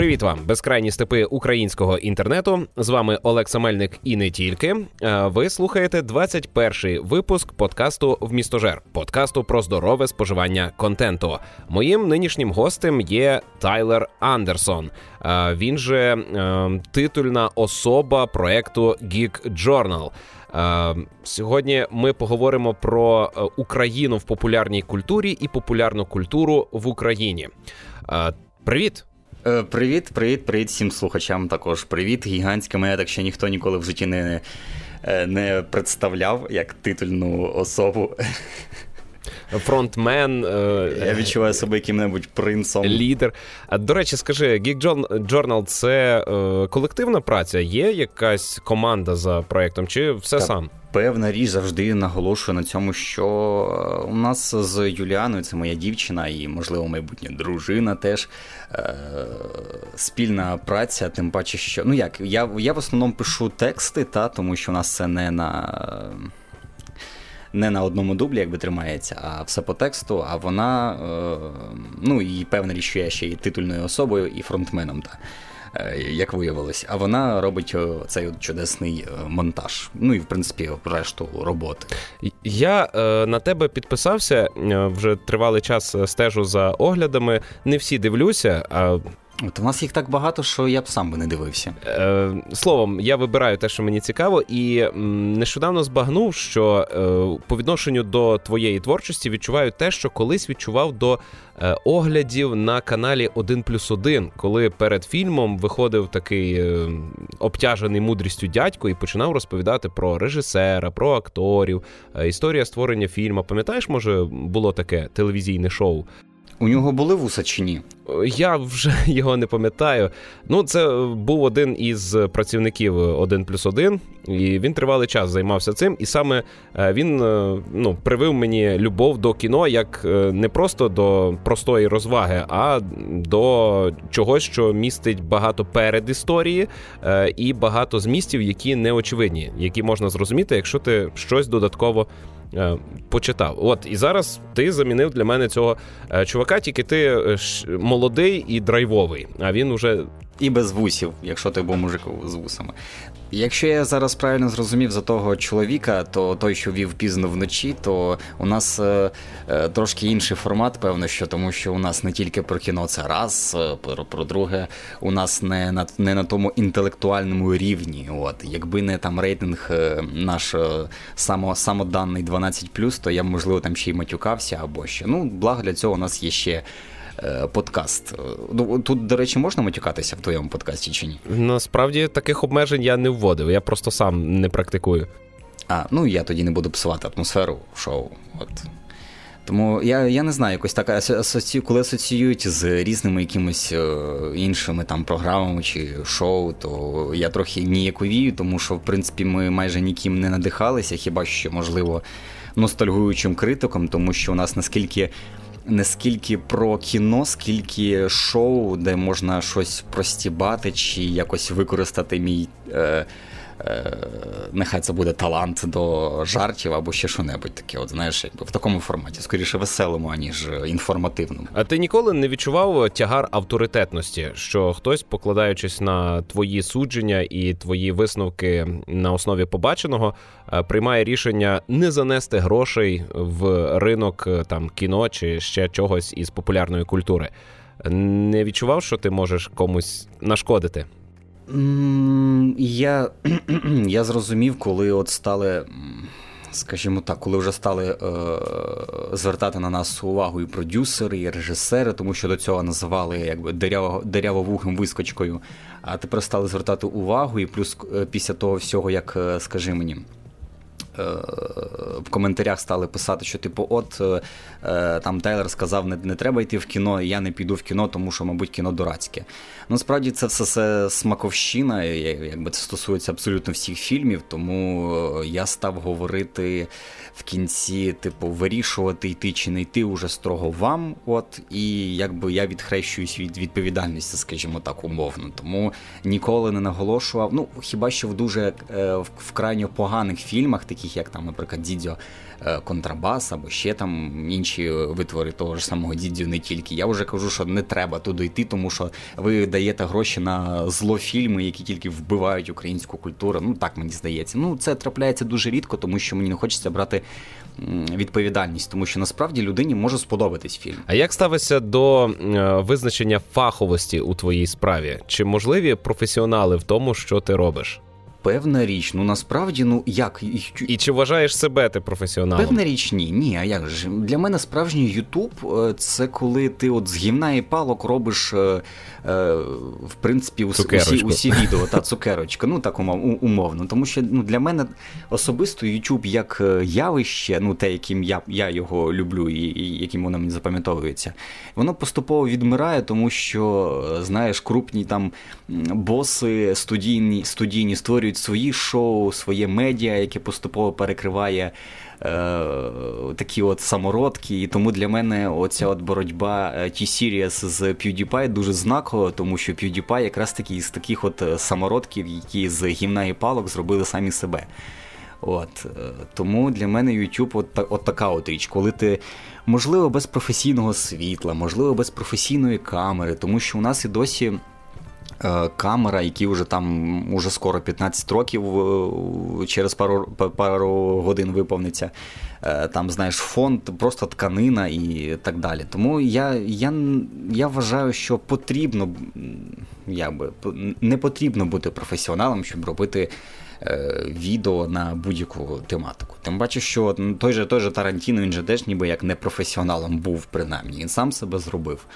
Привіт вам, безкрайні степи українського інтернету. З вами Олекса Мельник і не тільки. Ви слухаєте 21-й випуск подкасту в містожер, подкасту про здорове споживання контенту. Моїм нинішнім гостем є Тайлер Андерсон. Він же титульна особа проекту Geek Journal. Сьогодні ми поговоримо про Україну в популярній культурі і популярну культуру в Україні. Привіт. Е, привіт, привіт, привіт всім слухачам. Також привіт. Гігантське мене так ще ніхто ніколи в житті не, е, не представляв як титульну особу. Фронтмен. Е, Я відчуваю себе яким-небудь принцом. Лідер. А до речі, скажи, Geek Journal – це колективна праця? Є якась команда за проєктом, чи все так. сам? Певна річ завжди наголошую на цьому, що у нас з Юліаною, це моя дівчина і, можливо, майбутня дружина теж е, спільна праця, тим паче, що ну як, я я в основному пишу тексти, та, тому що у нас це не на не на одному дублі, якби тримається, а все по тексту. А вона, е, ну і певна річ, що я ще і титульною особою, і фронтменом. Та. Е, як виявилось, а вона робить цей чудесний е, монтаж. Ну і в принципі решту роботи. Я е, на тебе підписався вже тривалий час стежу за оглядами. Не всі дивлюся. а От у нас їх так багато, що я б сам би не дивився. Е, Словом, я вибираю те, що мені цікаво, і нещодавно збагнув, що е, по відношенню до твоєї творчості відчуваю те, що колись відчував до е, оглядів на каналі 1 плюс 1, коли перед фільмом виходив такий е, обтяжений мудрістю дядько і починав розповідати про режисера, про акторів, е, історія створення фільму. Пам'ятаєш, може було таке телевізійне шоу? У нього були вуса чи ні? Я вже його не пам'ятаю. Ну, це був один із працівників 1 плюс 1, і він тривалий час займався цим. І саме е, він е, ну, привив мені любов до кіно як е, не просто до простої розваги, а до чогось, що містить багато передісторії і багато змістів, які не очевидні, які можна зрозуміти, якщо ти щось додатково. Е, почитав. От і зараз ти замінив для мене цього е, чувака, тільки ти е, молодий і драйвовий. А він уже і без вусів, якщо ти був мужик з вусами. Якщо я зараз правильно зрозумів за того чоловіка, то той, що вів пізно вночі, то у нас е, е, трошки інший формат, певно, що тому що у нас не тільки про кіно це раз, е, про, про друге, у нас не на не на тому інтелектуальному рівні. От якби не там рейтинг е, наш е, само, самоданний 12+, то я можливо там ще й матюкався або ще. Ну, благо для цього у нас є ще. Е, подкаст. Ну, тут, до речі, можна матюкатися в твоєму подкасті чи ні? Насправді таких обмежень я не вводив, я просто сам не практикую. А, ну я тоді не буду псувати атмосферу шоу. От. Тому я я не знаю, якось так асоці... коли асоціюють з різними якимись е, іншими там програмами чи шоу, то я трохи ніяковію, тому що в принципі ми майже ніким не надихалися, хіба що можливо ностальгуючим критиком, тому що у нас наскільки не скільки про кіно, скільки шоу, де можна щось простібати чи якось використати мій. Е, Нехай це буде талант до жартів або ще що-небудь таке. От знаєш, якби в такому форматі, скоріше веселому, аніж інформативному. А ти ніколи не відчував тягар авторитетності, що хтось, покладаючись на твої судження і твої висновки на основі побаченого, е, приймає рішення не занести грошей в ринок е, там кіно чи ще чогось із популярної культури. Не відчував, що ти можеш комусь нашкодити? Я я зрозумів, коли от стали, скажімо так, коли вже стали е, звертати на нас увагу і продюсери, і режисери, тому що до цього називали якби дерявовухим вискочкою, а тепер стали звертати увагу, і плюс е, після того всього, як е, скажи мені. Е, в коментарях стали писати, що типу, от е, там Тейлор сказав, не не треба йти в кіно, і я не піду в кіно, тому що, мабуть, кіно дурацьке. Насправді це все, все смаковщина, якби це стосується абсолютно всіх фільмів, тому е, я став говорити в кінці, типу, вирішувати, йти чи не йти уже строго вам. От, І якби я відхрещуюсь від відповідальності, скажімо так, умовно. Тому ніколи не наголошував. Ну, хіба що в дуже в крайньо поганих фільмах, таких як там, наприклад, Дідьо е, контрабас або ще там інші витвори того ж самого дідю не тільки. Я вже кажу, що не треба туди йти, тому що ви даєте гроші на зло фільми, які тільки вбивають українську культуру. Ну так мені здається. Ну це трапляється дуже рідко, тому що мені не хочеться брати відповідальність, тому що насправді людині може сподобатись фільм. А як ставиться до е, визначення фаховості у твоїй справі? Чи можливі професіонали в тому, що ти робиш? Певна річ, ну насправді, ну як і чи вважаєш себе ти професіоналом? Певна річ, ні. Ні, а як ж для мене справжній Ютуб е, це коли ти от з гівна і палок робиш, е, е, в принципі, усі усі відео та цукерочка. Ну так умовно. Тому що ну для мене особисто Ютуб як явище, ну те, яким я я його люблю, і, і яким воно мені запам'ятовується, воно поступово відмирає, тому що знаєш, крупні там боси студійні студійні створюють створюють свої шоу, своє медіа, яке поступово перекриває е, такі от самородки. І тому для мене оця от боротьба T-Series з PewDiePie дуже знакова, тому що PewDiePie якраз таки із таких от е, самородків, які з гімна і палок зробили самі себе. От е, Тому для мене YouTube от, от така от річ, коли ти, можливо, без професійного світла, можливо, без професійної камери, тому що у нас і досі Е, камера, які вже там уже скоро 15 років, е, через пару пару годин виповниться. Е, там, знаєш, фонд, просто тканина і так далі. Тому я я, я вважаю, що потрібно якби, не потрібно бути професіоналом, щоб робити відео на будь-яку тематику. Тим паче, що той же той же Тарантіно, він же теж ніби як не професіоналом був, принаймні. Він сам себе зробив.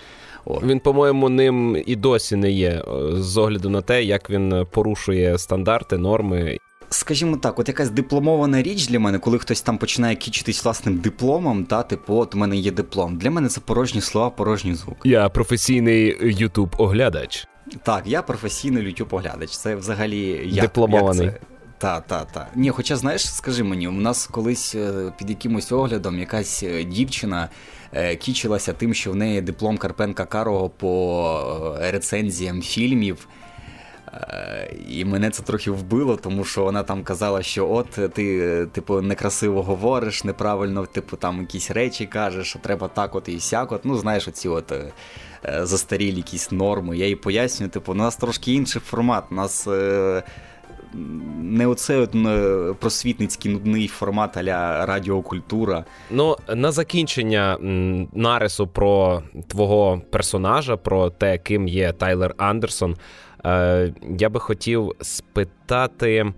Він, по-моєму, ним і досі не є з огляду на те, як він порушує стандарти, норми. Скажімо так, от якась дипломована річ для мене, коли хтось там починає кічитись власним дипломом, та типу, от у мене є диплом. Для мене це порожні слова, порожній звук. Я професійний ютуб оглядач Так, я професійний ютуб оглядач Це взагалі як, дипломований. Як це? Та, та, та. Ні, хоча, знаєш, скажи мені, у нас колись е, під якимось оглядом якась е, дівчина Е, кічилася тим, що в неї диплом Карпенка Карого по рецензіям фільмів. І мене це трохи вбило, тому що вона там казала, що от ти, типу, некрасиво говориш, неправильно, типу, там якісь речі кажеш, що треба так от і сяк от. Ну, знаєш, оці от застарілі якісь норми. Я їй пояснюю, типу, у нас трошки інший формат. У нас не оце от просвітницький нудний формат аля радіокультура. Ну, на закінчення нарису про твого персонажа, про те, ким є Тайлер Андерсон. Е, я би хотів спитати,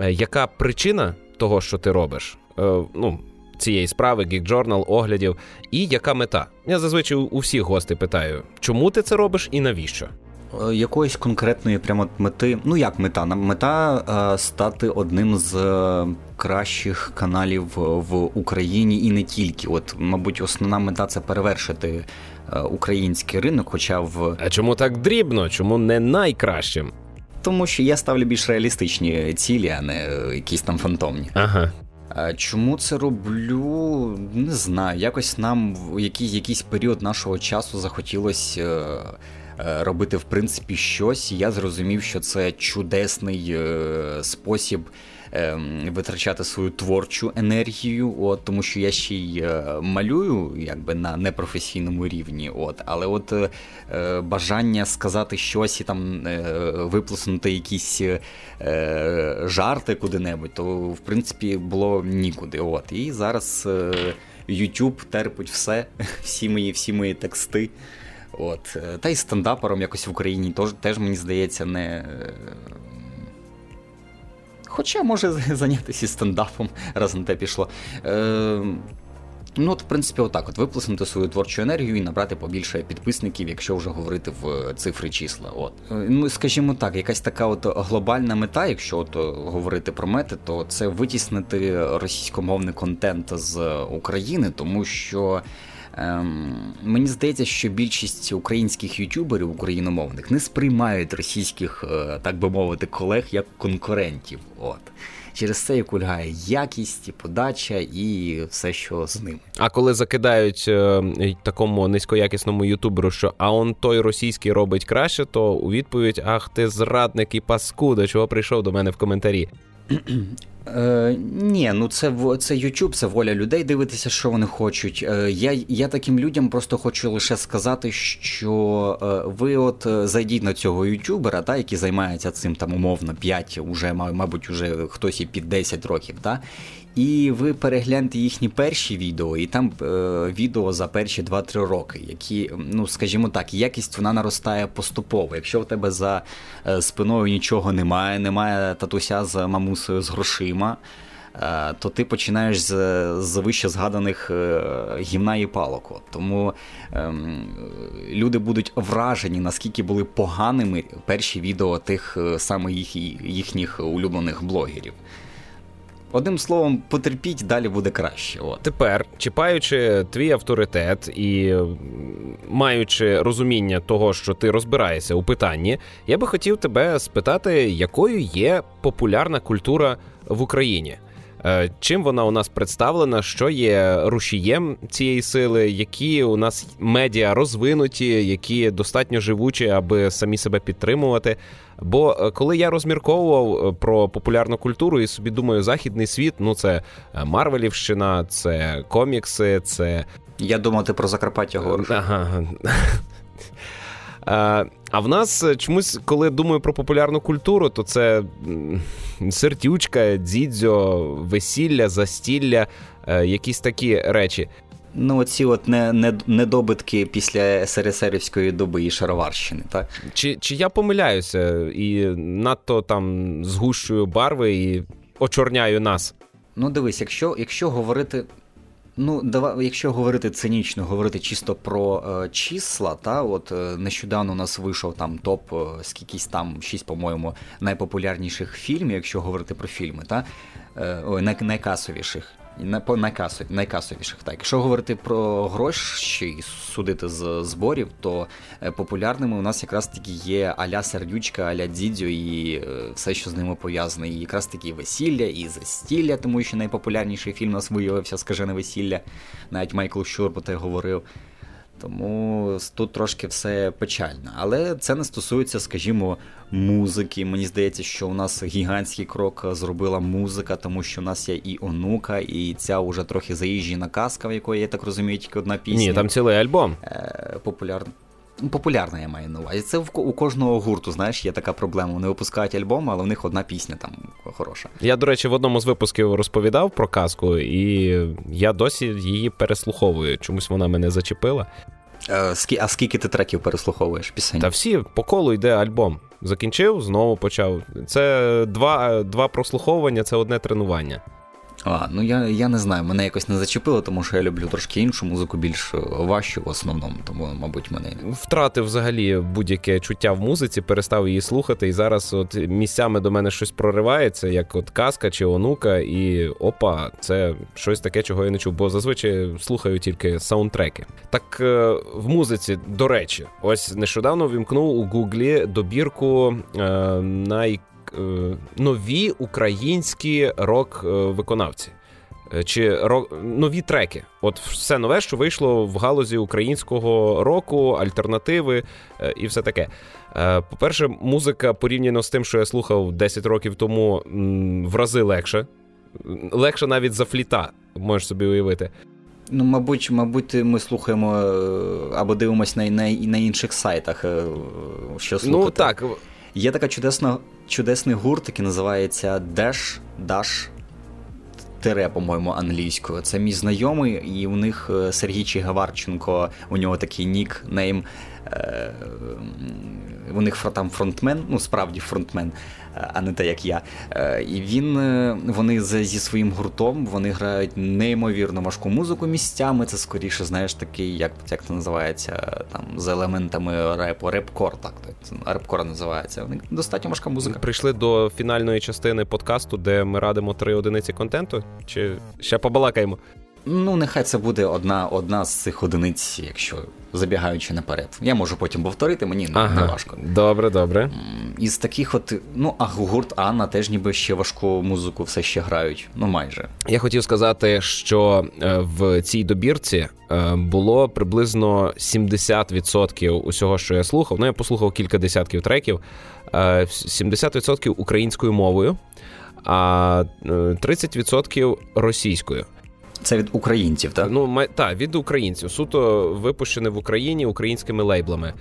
е, яка причина того, що ти робиш? Е, ну, Цієї справи, Journal, оглядів, і яка мета? Я зазвичай у всіх гостей питаю, чому ти це робиш і навіщо? Е, якоїсь конкретної прямо мети. Ну як мета? Мета е, стати одним з е, кращих каналів в Україні і не тільки. От, мабуть, основна мета це перевершити український ринок. Хоча в а чому так дрібно? Чому не найкращим? Тому що я ставлю більш реалістичні цілі, а не якісь там фантомні. Ага. Чому це роблю? Не знаю. Якось нам в якийсь, якийсь період нашого часу захотілося робити в принципі щось. Я зрозумів, що це чудесний е, спосіб. Ем, витрачати свою творчу енергію, от тому що я ще й е, малюю, якби на непрофесійному рівні. От, але от е, бажання сказати щось і там е, виплеснути якісь е, жарти куди-небудь, то в принципі було нікуди. От і зараз YouTube терпить все, всі мої, всі мої тексти. От. Е, та й стендапером якось в Україні теж, теж мені здається, не. Е, хоча може зайнятися стендапом, раз на те пішло. Е, Ну, от, в принципі, отак: от виплеснути свою творчу енергію і набрати побільше підписників, якщо вже говорити в цифри числа. От. Е, ну, скажімо так, якась така от глобальна мета, якщо от говорити про мети, то це витіснити російськомовний контент з України, тому що Ем, Мені здається, що більшість українських ютуберів україномовних не сприймають російських, е, так би мовити, колег як конкурентів. От. Через це і кульгає якість, і подача і все, що з ними. А коли закидають е, такому низькоякісному ютуберу, що а он той російський робить краще, то у відповідь: Ах, ти зрадник і паскуда, чого прийшов до мене в коментарі. Е, Ні, ну це це YouTube, це воля людей дивитися, що вони хочуть. Е, Я я таким людям просто хочу лише сказати, що е, ви от е, зайдіть на цього ютубера, та, який займається цим там умовно 5, уже, мабуть, уже хтось і під 10 років. Та, і ви перегляньте їхні перші відео, і там е, відео за перші 2-3 роки, які, ну скажімо так, якість вона наростає поступово. Якщо в тебе за е, спиною нічого немає, немає татуся з мамусою з грошима. Е, то ти починаєш з з вище згаданих е, гімна і палок. Тому ем, люди будуть вражені, наскільки були поганими перші відео тих е, саме їх, їхніх улюблених блогерів. Одним словом, потерпіть, далі буде краще. От. Тепер, чіпаючи твій авторитет і маючи розуміння того, що ти розбираєшся у питанні, я би хотів тебе спитати, якою є популярна культура в Україні. Е, чим вона у нас представлена, що є рушієм цієї сили, які у нас медіа розвинуті, які достатньо живучі, аби самі себе підтримувати. Бо е, коли я розмірковував е, про популярну культуру і собі думаю, західний світ ну це Марвелівщина, це комікси, це. Я думав, ти про Закарпаття говориш. Ага. А в нас чомусь, коли думаю про популярну культуру, то це сердючка, дзідзьо, весілля, застілля, е, якісь такі речі. Ну, оці от не, не, недобитки після СРСРівської доби і Шароварщини, так? Чи чи я помиляюся і надто там згущую барви і очорняю нас? Ну, дивись, якщо якщо говорити Ну, давай, якщо говорити цинічно, говорити чисто про е, числа, та от е, нещодавно у нас вийшов там топ, е, скількись там шість, по-моєму, найпопулярніших фільмів, якщо говорити про фільми, та е, ой, най, найкасовіших по найкасові, найкасовіших. Так, якщо говорити про гроші судити з зборів, то е, популярними у нас якраз таки є Аля Сердючка, Аля Дідзьо і е, все, що з ними пов'язане. І якраз таки весілля і застілля, тому що найпопулярніший фільм у нас виявився скажене весілля. Навіть Майкл Щур про те говорив. Тому тут трошки все печально. Але це не стосується, скажімо, музики. Мені здається, що у нас гігантський крок зробила музика, тому що у нас є і онука, і ця вже трохи заїжджена казка, в якої я так розумію, тільки одна пісня. Ні, там цілий альбом. Е, Популярна. Ну, популярна, я маю на увазі. Це у кожного гурту, знаєш, є така проблема. Вони випускають альбом, але в них одна пісня там хороша. Я, до речі, в одному з випусків розповідав про казку, і я досі її переслуховую. Чомусь вона мене зачепила. Е, а скільки ти треків переслуховуєш пісень? Та всі по колу йде альбом. Закінчив, знову почав. Це два, два прослуховування, це одне тренування. А, ну я я не знаю, мене якось не зачепило, тому що я люблю трошки іншу музику, більш е, важчу в основному, тому, мабуть, мене. Втратив взагалі будь-яке чуття в музиці, перестав її слухати, і зараз от місцями до мене щось проривається, як от казка чи онука, і опа, це щось таке, чого я не чув, бо зазвичай слухаю тільки саундтреки. Так е, в музиці, до речі, ось нещодавно вімкнув у Гуглі добірку е, най нові українські рок-виконавці. Е, чи рок нові треки? От все нове, що вийшло в галузі українського року, альтернативи е, і все таке. По-перше, музика порівняно з тим, що я слухав 10 років тому, в рази легше. Легше навіть за фліта, можеш собі уявити. Ну, мабуть, мабуть, ми слухаємо або дивимося на на, на інших сайтах. що слухати. Ну так, Є така чудесна, чудесний гурт, який називається Dash, Dash, Тере, по-моєму, англійською. Це мій знайомий, і у них е, Сергій Чигаварченко, у нього такий нік-нейм. Е, у них там фронтмен, ну справді фронтмен а не те, як я. Е, і він е, вони зі своїм гуртом вони грають неймовірно важку музику місцями. Це скоріше, знаєш, такий, як як це називається, там з елементами репу, репкор, так репкор називається. Вони достатньо важка музика. Прийшли до фінальної частини подкасту, де ми радимо три одиниці контенту. Чи ще побалакаємо? Ну, нехай це буде одна одна з цих одиниць, якщо забігаючи наперед. Я можу потім повторити, мені ага. не важко. Добре, добре. Із таких, от, ну, а гурт Анна теж ніби ще важку музику все ще грають. Ну, майже. Я хотів сказати, що е, в цій добірці е, було приблизно 70% усього, що я слухав. Ну, я послухав кілька десятків треків. 70% е, українською мовою. а 30% російською. Це від українців, так? Ну, так, від українців. Суто випущене в Україні українськими лейблами.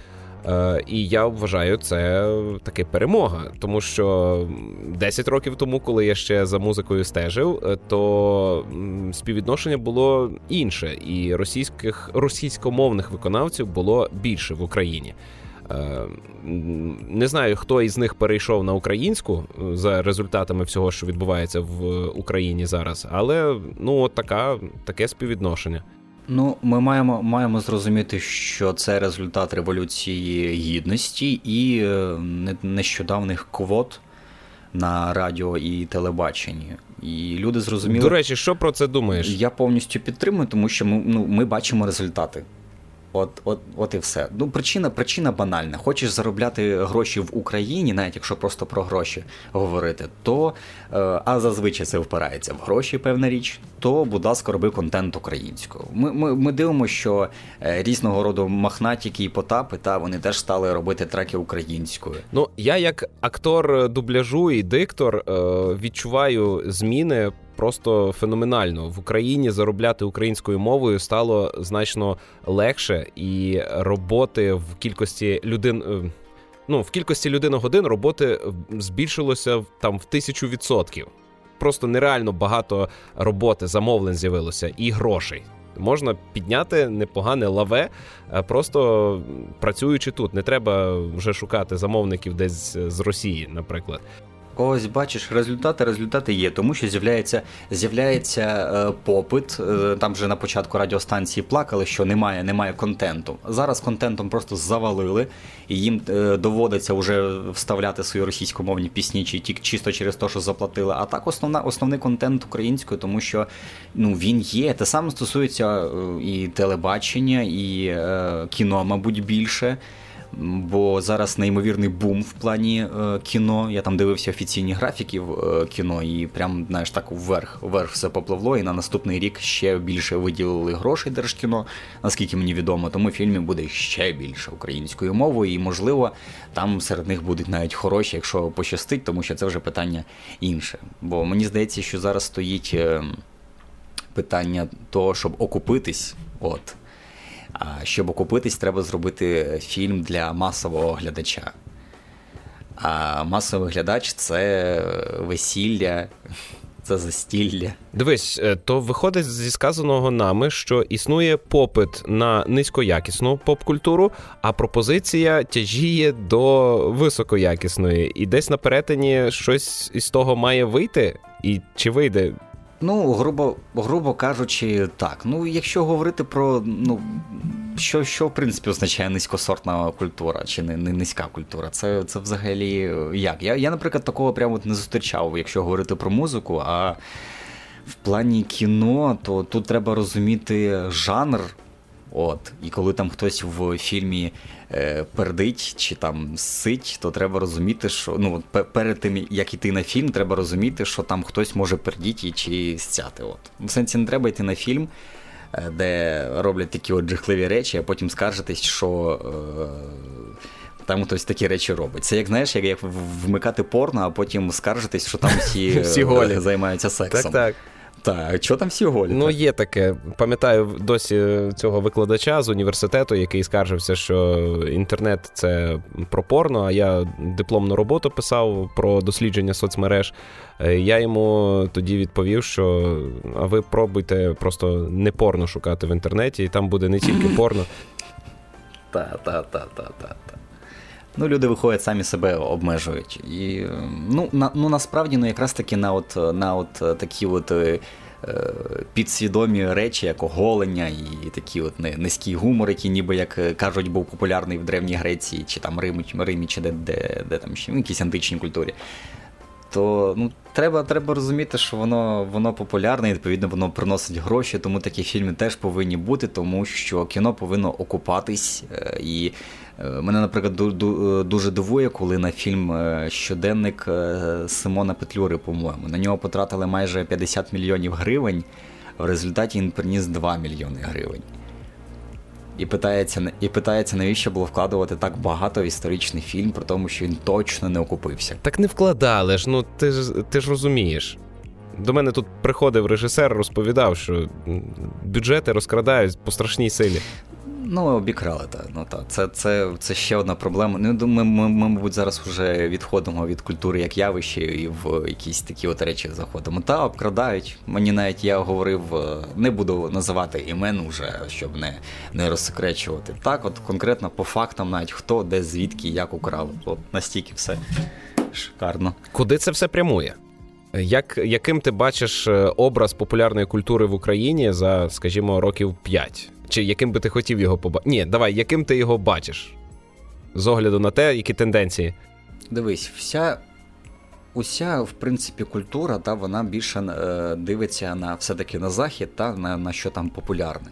Е, І я вважаю, це таки перемога, тому що 10 років тому, коли я ще за музикою стежив, е, то співвідношення було інше, і російських російськомовних виконавців було більше в Україні. Е, не знаю, хто із них перейшов на українську е, за результатами всього, що відбувається в Україні зараз, але ну от така таке співвідношення. Ну, ми маємо маємо зрозуміти, що це результат революції гідності і е, нещодавних квот на радіо і телебаченні. І люди зрозуміли. До речі, що про це думаєш? Я повністю підтримую, тому що ми ну, ми бачимо результати. От от, от і все. Ну, Причина причина банальна. Хочеш заробляти гроші в Україні, навіть якщо просто про гроші говорити, то е, а зазвичай це впирається в гроші, певна річ, то, будь ласка, роби контент українською. Ми ми, ми дивимося, що е, різного роду махнатіки і потапи, та вони теж стали робити треки українською. Ну, я як актор дубляжу і диктор е, відчуваю зміни просто феноменально. В Україні заробляти українською мовою стало значно легше, і роботи в кількості людей. Е, ну, в кількості людини-годин роботи збільшилося там в тисячу відсотків. Просто нереально багато роботи, замовлень з'явилося і грошей. Можна підняти непогане лаве, просто працюючи тут. Не треба вже шукати замовників десь з Росії, наприклад. Ось бачиш, результати результати є, тому що з'являється з'являється е, попит. Е, там вже на початку радіостанції плакали, що немає немає контенту. Зараз контентом просто завалили, і їм е, доводиться вже вставляти свої російськомовні пісні, чи тільки чисто через те, що заплатили. А так основна основний контент українською, тому що ну він є. Те саме стосується е, і телебачення, і е, кіно, мабуть, більше бо зараз неймовірний бум в плані е, кіно. Я там дивився офіційні графіки в е, кіно, і прям знаєш так вверх вверх все попливло. І на наступний рік ще більше виділили грошей держкіно, наскільки мені відомо. Тому фільмів буде ще більше українською мовою, і можливо там серед них будуть навіть хороші, якщо пощастить, тому що це вже питання інше. Бо мені здається, що зараз стоїть е, питання того, щоб окупитись. От щоб окупитись, треба зробити фільм для масового глядача. А масовий глядач це весілля, це застілля. Дивись, е, то виходить зі сказаного нами, що існує попит на низькоякісну поп-культуру, а пропозиція тяжіє до високоякісної. І десь на перетині щось із того має вийти. І чи вийде? Ну, грубо грубо кажучи, так. Ну, якщо говорити про ну, що, що в принципі означає низькосортна культура чи не, не низька культура, це це взагалі як? Я, я наприклад, такого прямо не зустрічав, якщо говорити про музику. А в плані кіно, то тут треба розуміти жанр. От, І коли там хтось в фільмі пердить чи там сить, то треба розуміти, що ну, перед тим, як йти на фільм, треба розуміти, що там хтось може пердіти чи стяти. От. В сенсі не треба йти на фільм, е, де роблять такі от жахливі речі, а потім скаржитись, що. Е, там хтось такі речі робить. Це як знаєш, як як вмикати порно, а потім скаржитись, що там всі, всі голі. займаються сексом. Так, так. Так, що там всі голі? Ну, є таке. Пам'ятаю досі цього викладача з університету, який скаржився, що інтернет це про порно, а я дипломну роботу писав про дослідження соцмереж. Е, я йому тоді відповів, що а ви пробуйте просто не порно шукати в інтернеті, і там буде не тільки порно. Та-та-та-та-та. Ну, люди виходять, самі себе обмежують. І ну, на, ну насправді ну, якраз таки на от на от е, такі от е, підсвідомі речі, як оголення, і такі от низький гумор, який ніби як е, кажуть, був популярний в Древній Греції, чи там Римі, Римі чи де де, де там ще в якійсь античній культурі. То ну, треба треба розуміти, що воно воно популярне, і відповідно воно приносить гроші, тому такі фільми теж повинні бути, тому що кіно повинно окупатись. І Е, мене, наприклад, дуже дивує, коли на фільм е, щоденник е, Симона Петлюри, по-моєму, на нього потратили майже 50 мільйонів гривень, в результаті він приніс 2 мільйони гривень. І питається, і питається, навіщо було вкладувати так багато в історичний фільм, про тому, що він точно не окупився. Так не вкладали ж, ну ти ж ти ж розумієш. До мене тут приходив режисер, розповідав, що бюджети розкрадають по страшній силі. Ну, обікрали, так. Ну, та. Це це, це ще одна проблема. Ну, Ми, ми, ми, мабуть, зараз вже відходимо від культури як явище і в якісь такі от речі заходимо. Та обкрадають. Мені навіть я говорив, е, не буду називати імен уже, щоб не не розсекречувати. Так, от конкретно по фактам, навіть хто, де, звідки, як украв. От настільки все шикарно. Куди це все прямує? Як, Яким ти бачиш е, образ популярної культури в Україні за, скажімо, років 5? Чи яким би ти хотів його побачити? Ні, давай, яким ти його бачиш? З огляду на те, які тенденції. Дивись, вся уся, в принципі, культура, та, вона більше е, дивиться на все-таки на захід, та, на, на що там популярне.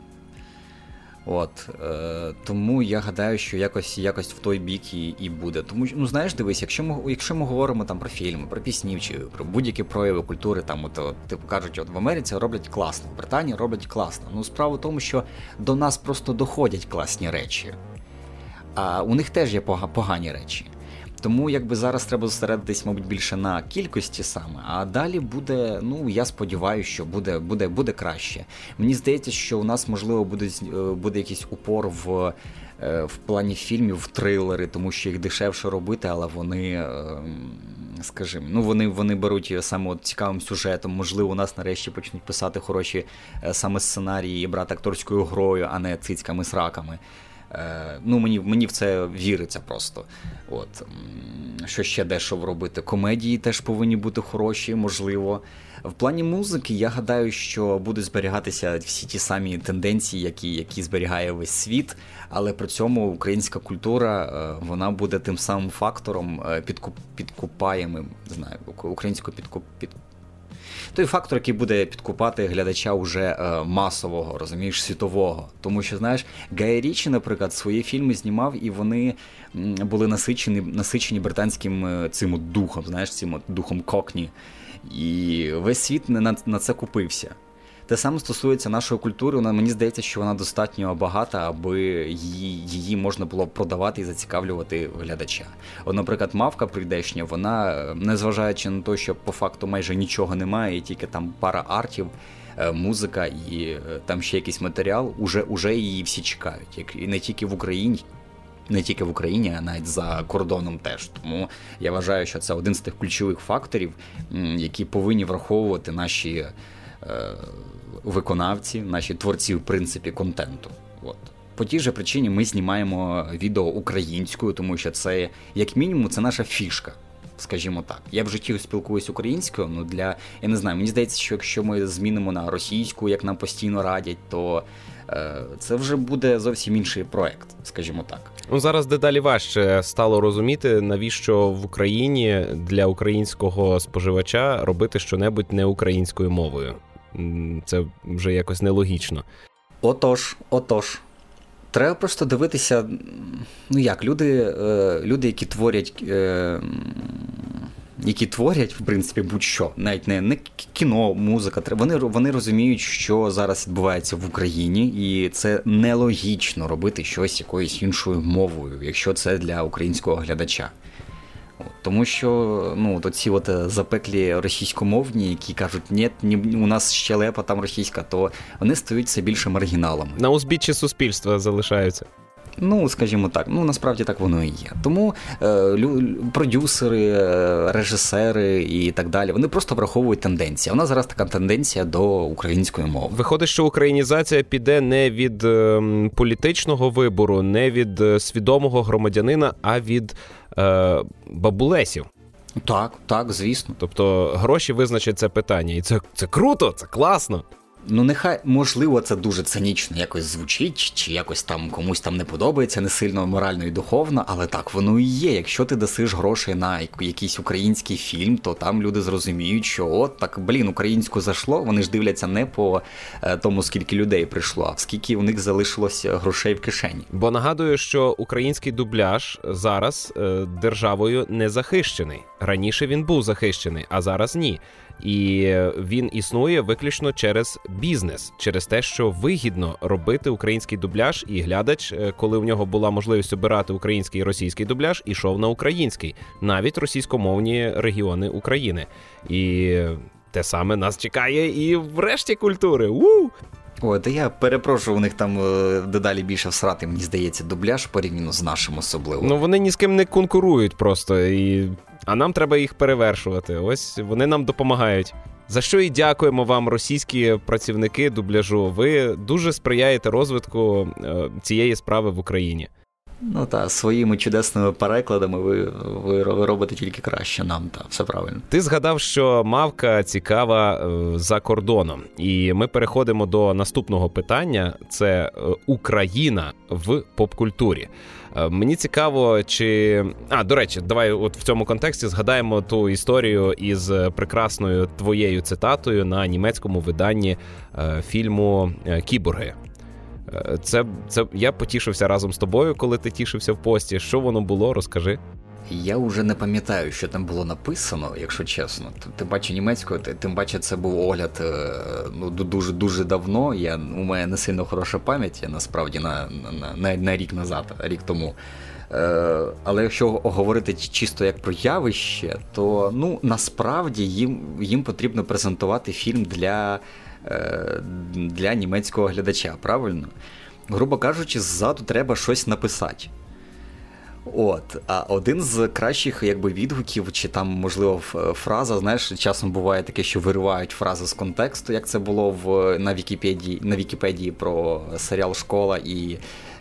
От, е, Тому я гадаю, що якось якось в той бік і і буде. Тому ну знаєш, дивись, якщо ми якщо ми говоримо там про фільми, про пісні чи про будь-які прояви культури, там от, от типу кажуть, от в Америці роблять класно, в Британії роблять класно. Ну справа в тому, що до нас просто доходять класні речі, а у них теж є погані речі. Тому якби зараз треба зосередитись, мабуть, більше на кількості саме, а далі буде, ну я сподіваюся, що буде буде, буде краще. Мені здається, що у нас можливо буде е, буде якийсь упор в е, в плані фільмів, в трилери, тому що їх дешевше робити, але вони, ем, скажімо, ну вони вони беруть саме от цікавим сюжетом. Можливо, у нас нарешті почнуть писати хороші е, саме сценарії і брати акторською грою, а не цицьками сраками. Е, ну, Мені мені в це віриться просто. От. Що ще дешево робити? Комедії теж повинні бути хороші, можливо. В плані музики я гадаю, що будуть зберігатися всі ті самі тенденції, які які зберігає весь світ, але при цьому українська культура е, вона буде тим самим фактором е, підкуп, підкупаємим, знаю, українською підкуп, під, той фактор, який буде підкупати глядача уже е, масового, розумієш, світового. Тому що, знаєш, Гай Річі, наприклад, свої фільми знімав, і вони були насичені насичені британським е, цим духом, знаєш, цим духом кокні. І весь світ на, на це купився. Те саме стосується нашої культури. Вона мені здається, що вона достатньо багата, аби її її можна було продавати і зацікавлювати глядача. От, наприклад, мавка прийдешня, вона, незважаючи на те, що по факту майже нічого немає, і тільки там пара артів. Е, музика і е, там ще якийсь матеріал, уже уже її всі чекають, як і не тільки в Україні, не тільки в Україні, а навіть за кордоном теж. Тому я вважаю, що це один з тих ключових факторів, які повинні враховувати наші е, виконавці, наші творці, в принципі, контенту. От. По тій же причині ми знімаємо відео українською, тому що це, як мінімум, це наша фішка. Скажімо так, я в житті спілкуюсь українською. Ну для я не знаю, мені здається, що якщо ми змінимо на російську, як нам постійно радять, то е, це вже буде зовсім інший проект, скажімо так. Ну зараз дедалі важче стало розуміти, навіщо в Україні для українського споживача робити щонебудь не українською мовою. Це вже якось нелогічно. Отож, отож. Треба просто дивитися, ну як, люди, е, люди які творять. Е, які творять, в принципі, будь-що, навіть не не кіно, музика, вони вони розуміють, що зараз відбувається в Україні, і це нелогічно робити щось якоюсь іншою мовою, якщо це для українського глядача. Тому що ну, ці от е, запеклі російськомовні, які кажуть, ні, у нас щелепа там російська, то вони стають все більше маргіналами. На узбіччі суспільства залишаються. Ну, скажімо так, ну насправді так воно і є. Тому е, продюсери, е, режисери і так далі, вони просто враховують тенденції. У нас зараз така тенденція до української мови. Виходить, що українізація піде не від е, політичного вибору, не від е, свідомого громадянина, а від е, бабулесів. Так, так, звісно. Тобто гроші визначать це питання, і це, це круто, це класно. Ну, нехай, можливо, це дуже цинічно якось звучить, чи якось там комусь там не подобається, не сильно морально і духовно, але так воно і є. Якщо ти дасиш грошей на якийсь український фільм, то там люди зрозуміють, що от так, блін, українську зайшло, вони ж дивляться не по е, тому, скільки людей прийшло, а скільки у них залишилось грошей в кишені. Бо нагадую, що український дубляж зараз е, державою не захищений. Раніше він був захищений, а зараз ні. І він існує виключно через бізнес, через те, що вигідно робити український дубляж, і глядач, е, коли в нього була можливість обирати український і російський дубляж, ішов на український, навіть російськомовні регіони України. І те саме нас чекає і в решті культури. У! Ой, та я перепрошую, у них там е, дедалі більше всрати, мені здається, дубляж порівняно з нашим особливо. Ну вони ні з ким не конкурують просто, і... а нам треба їх перевершувати. Ось вони нам допомагають. За що і дякуємо вам, російські працівники дубляжу. Ви дуже сприяєте розвитку е, цієї справи в Україні. Ну так, своїми чудесними перекладами ви, ви ви, робите тільки краще нам, та все правильно. Ти згадав, що мавка цікава е, за кордоном, і ми переходимо до наступного питання: це е, Україна в попкультурі. Е, мені цікаво, чи а до речі, давай от в цьому контексті згадаємо ту історію із прекрасною твоєю цитатою на німецькому виданні фільму Кіборги. Е, це це я потішився разом з тобою, коли ти тішився в пості. Що воно було, розкажи. Я вже не пам'ятаю, що там було написано, якщо чесно. Тим паче німецькою, тим паче це був огляд е, ну, дуже дуже давно. Я, У мене не сильно хороша пам'ять, я насправді на на, на, на рік назад, рік тому. Е, Але якщо говорити чисто як про явище, то ну насправді їм, їм потрібно презентувати фільм для. Е, для німецького глядача, правильно? Грубо кажучи, ззаду треба щось написати. От, а один з кращих якби, відгуків, чи там, можливо, фраза, знаєш, часом буває таке, що виривають фрази з контексту, як це було в, на Вікіпедії на Вікіпедії про серіал Школа і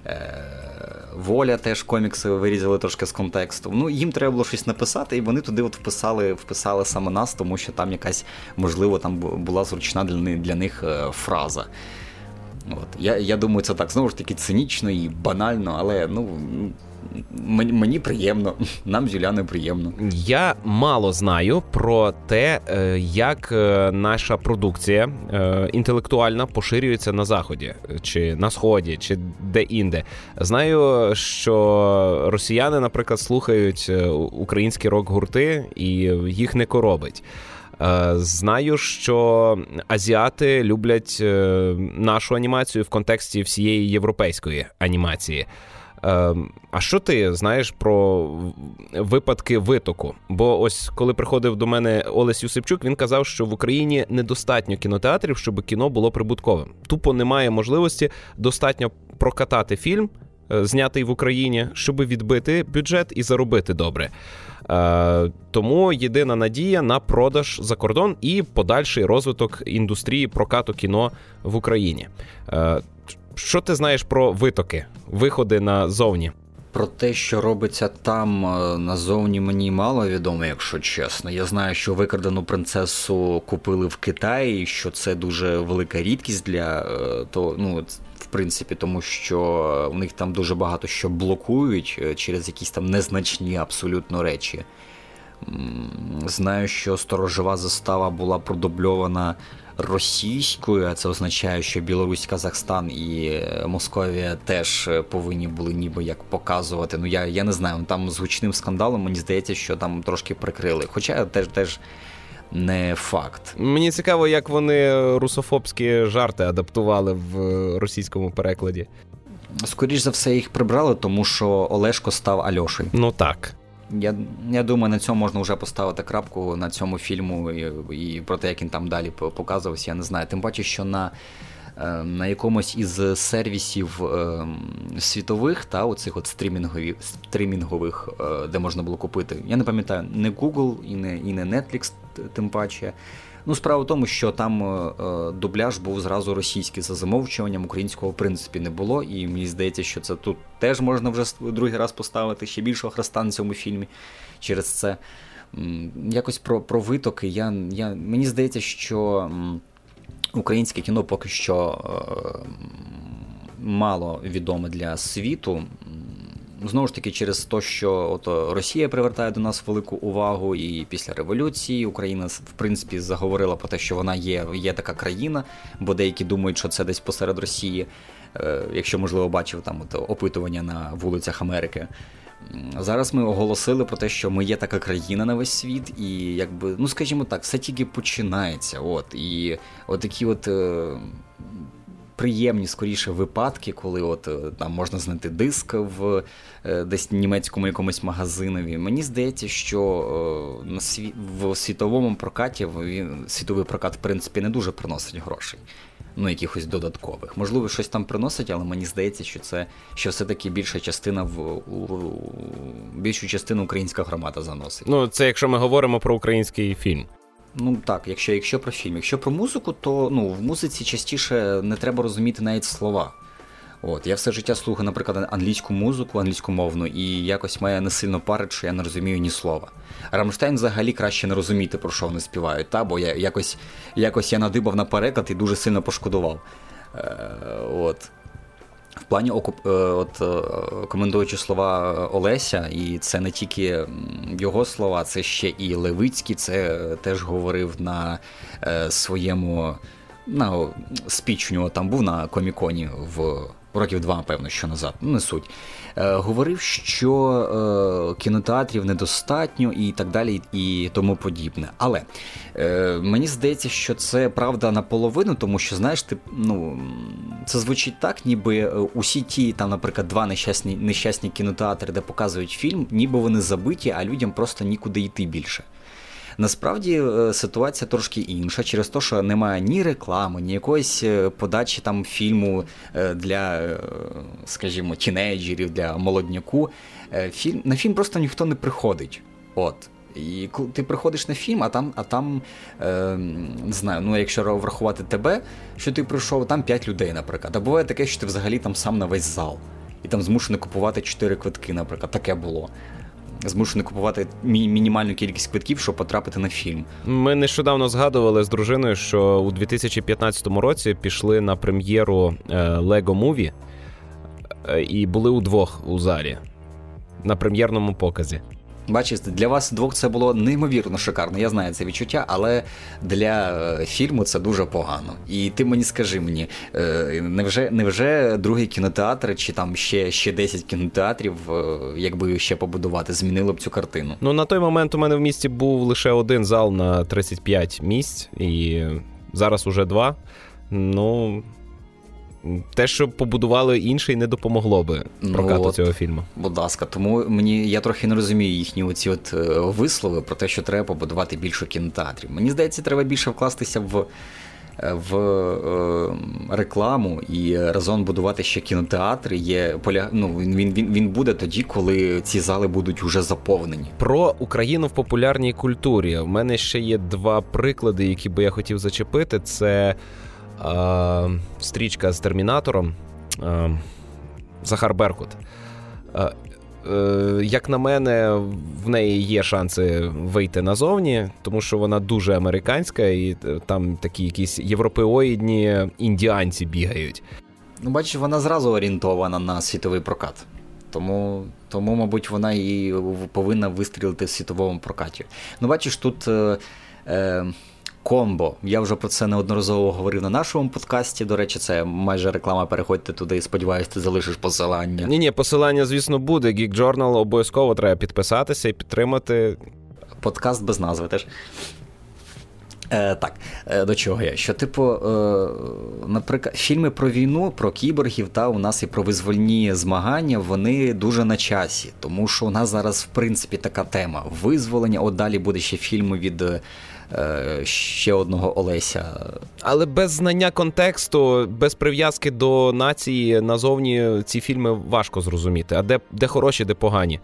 е, Воля теж комікси вирізали трошки з контексту. Ну, їм треба було щось написати, і вони туди от вписали вписали саме нас, тому що там якась, можливо, там була зручна для них, для них фраза. От. Я я думаю, це так знову ж таки цинічно і банально, але ну Мені приємно, нам з Юляною приємно. Я мало знаю про те, е, як е, наша продукція е, інтелектуальна поширюється на заході, чи на сході, чи де-інде. Знаю, що росіяни, наприклад, слухають українські рок-гурти і їх не коробить. Знаю, що азіати люблять нашу анімацію в контексті всієї європейської анімації. Ем, а що ти знаєш про випадки витоку? Бо ось коли приходив до мене Олесь Юсипчук, він казав, що в Україні недостатньо кінотеатрів, щоб кіно було прибутковим. Тупо немає можливості достатньо прокатати фільм, е, знятий в Україні, щоб відбити бюджет і заробити добре. Е, тому єдина надія на продаж за кордон і подальший розвиток індустрії прокату кіно в Україні. Е, що ти знаєш про витоки, виходи назовні? Про те, що робиться там е, назовні, мені мало відомо, якщо чесно. Я знаю, що викрадену принцесу купили в Китаї, що це дуже велика рідкість для е, того, ну в принципі, тому що у них там дуже багато що блокують е, через якісь там незначні абсолютно речі. Знаю, що сторожова застава була продубльована російською, а це означає, що Білорусь, Казахстан і е, Московія теж е, повинні були ніби як показувати. Ну я я не знаю, там з гучним скандалом мені здається, що там трошки прикрили. Хоча теж теж. Не факт. Мені цікаво, як вони русофобські жарти адаптували в російському перекладі. Скоріше за все, їх прибрали, тому що Олешко став Альошею. Ну так. Я я думаю, на цьому можна вже поставити крапку на цьому фільму і, і про те, як він там далі показувався, я не знаю. Тим паче, що на е, на якомусь із сервісів е, світових, та оцих от стрімінгових, стрімінгових, е, де можна було купити. Я не пам'ятаю, не Google і не і не Netflix, тим паче. Ну, справа в тому, що там е, е, дубляж був зразу російський за замовчуванням, українського в принципі не було. І мені здається, що це тут теж можна вже другий раз поставити ще більшого хреста на цьому фільмі через це. Якось про про витоки. Я, я, Мені здається, що українське кіно поки що е, мало відоме для світу знову ж таки через те, що от Росія привертає до нас велику увагу, і після революції Україна в принципі заговорила про те, що вона є, є така країна, бо деякі думають, що це десь посеред Росії. Е, якщо можливо бачив там от опитування на вулицях Америки. Зараз ми оголосили про те, що ми є така країна на весь світ, і якби, ну скажімо так, все тільки починається. От і от такі от. Приємні скоріше випадки, коли от е, там можна знайти диск в е, десь німецькому якомусь магазинові. Мені здається, що е, на сві... в світовому прокаті він світовий прокат, в принципі, не дуже приносить грошей. Ну, якихось додаткових. Можливо, щось там приносить, але мені здається, що це що все-таки більша частина в у, більшу частину українська громада заносить. Ну, це якщо ми говоримо про український фільм. Ну так, якщо якщо про фільм, якщо про музику, то ну в музиці частіше не треба розуміти навіть слова. От, Я все життя слухаю, наприклад, англійську музику, англійськомовну, і якось мене не сильно парить, що я не розумію ні слова. Рамштайн взагалі краще не розуміти, про що вони співають, та? бо я якось якось я надибав на переклад і дуже сильно пошкодував. Е, от. Плані е, от е, коментуючи слова Олеся, і це не тільки його слова, це ще і Левицький, це теж говорив на е, своєму на спіч у нього там був на коміконі в років два, певно, що назад, ну не суть. Е, говорив, що е, кінотеатрів недостатньо і так далі, і тому подібне. Але е, мені здається, що це правда наполовину, тому що, знаєш, ти ну це звучить так, ніби е, усі ті, там, наприклад, два нещасні нещасні кінотеатри, де показують фільм, ніби вони забиті, а людям просто нікуди йти більше. Насправді е, ситуація трошки інша, через те, що немає ні реклами, ні якоїсь е, подачі там фільму е, для, скажімо, тінейджерів, для молодняку. Фільм на фільм просто ніхто не приходить. От. І ти приходиш на фільм, а там, а там е, не знаю, ну якщо врахувати тебе, що ти прийшов, там 5 людей, наприклад. А буває таке, що ти взагалі там сам на весь зал. І там змушений купувати 4 квитки, наприклад, таке було змушений купувати мі- мінімальну кількість квитків, щоб потрапити на фільм. Ми нещодавно згадували з дружиною, що у 2015 році пішли на прем'єру Лего Movie е, і були удвох у залі на прем'єрному показі. Бачите, для вас двох це було неймовірно шикарно. Я знаю це відчуття, але для е, фільму це дуже погано. І ти мені скажи мені, е, невже невже другий кінотеатр чи там ще ще 10 кінотеатрів, е, якби ще побудувати, змінили б цю картину? Ну на той момент у мене в місті був лише один зал на 35 місць, і зараз уже два. Ну те, що побудували інший, не допомогло би ну прокату ну, от, цього фільму. Будь ласка, тому мені я трохи не розумію їхні оці от е, вислови про те, що треба побудувати більше кінотеатрів. Мені здається, треба більше вкластися в. В е, рекламу і разом будувати ще кінотеатри є поля... ну, він, він він буде тоді, коли ці зали будуть уже заповнені. Про Україну в популярній культурі. У мене ще є два приклади, які би я хотів зачепити. Це стрічка з термінатором е, Захар Беркут. Е, як на мене, в неї є шанси вийти назовні, тому що вона дуже американська, і там такі якісь європеоїдні індіанці бігають. Ну, бачиш, вона зразу орієнтована на світовий прокат. Тому, тому мабуть, вона і повинна вистрілити в світовому прокаті. Ну, бачиш, тут. Е, е, комбо. Я вже про це неодноразово говорив на нашому подкасті. До речі, це майже реклама. Переходьте туди і сподіваюся, ти залишиш посилання. Ні, ні, посилання, звісно, буде. Geek Journal обов'язково треба підписатися і підтримати. Подкаст без назви теж. Е, Так, е, до чого я? Що, типу, е, наприклад, фільми про війну, про кіборгів та у нас і про визвольні змагання, вони дуже на часі, тому що у нас зараз, в принципі, така тема визволення. От далі буде ще фільми від Е, ще одного Олеся. Але без знання контексту, без прив'язки до нації назовні ці фільми важко зрозуміти. А де, де хороші, де погані.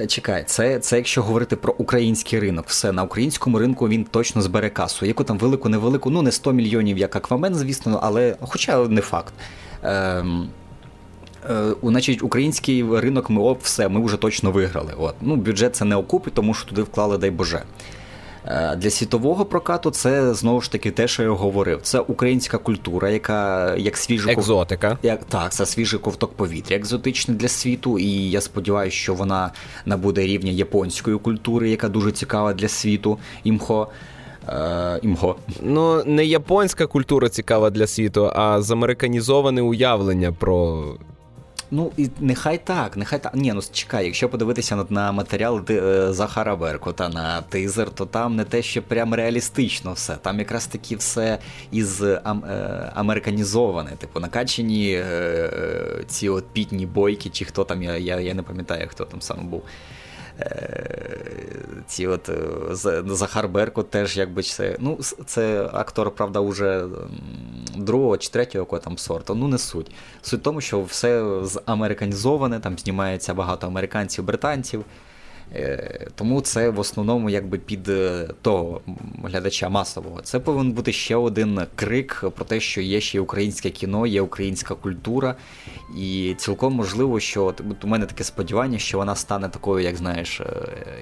Е, чекай, це це якщо говорити про український ринок. Все на українському ринку він точно збере касу. Яку там велику, невелику, ну не 100 мільйонів, як Аквамен, звісно, але хоча не факт. Ем, е, Значить, український ринок ми оп, все, ми вже точно виграли. От. Ну, Бюджет це не окупить, тому що туди вклали, дай Боже. Е, для світового прокату це знову ж таки те, що я говорив. Це українська культура, яка як свіжий екзотика. Як так, це свіжий ковток повітря, екзотичний для світу. І я сподіваюся, що вона набуде рівня японської культури, яка дуже цікава для світу. Імхо. Е, імго. Ну, не японська культура цікава для світу, а замериканізоване уявлення про Ну, і нехай так, нехай так. Ні, ну чекай, якщо подивитися на, на матеріал е, Захара Беркута на тизер, то там не те, що прям реалістично все. Там якраз таки все із ам, е, американізоване. Типу, накачені е, ці от пітні бойки, чи хто там, я, я, я не пам'ятаю, хто там саме був. Е, ці от е, Захар Берко теж якби це. Ну, це актор, правда, уже другого чи третього якого там сорту. Ну, не суть. Суть в тому, що все американізоване, там знімається багато американців, британців. Е, тому це в основному якби під е, того глядача масового. Це повинен бути ще один крик про те, що є ще українське кіно, є українська культура, і цілком можливо, що от у мене таке сподівання, що вона стане такою, як знаєш, е,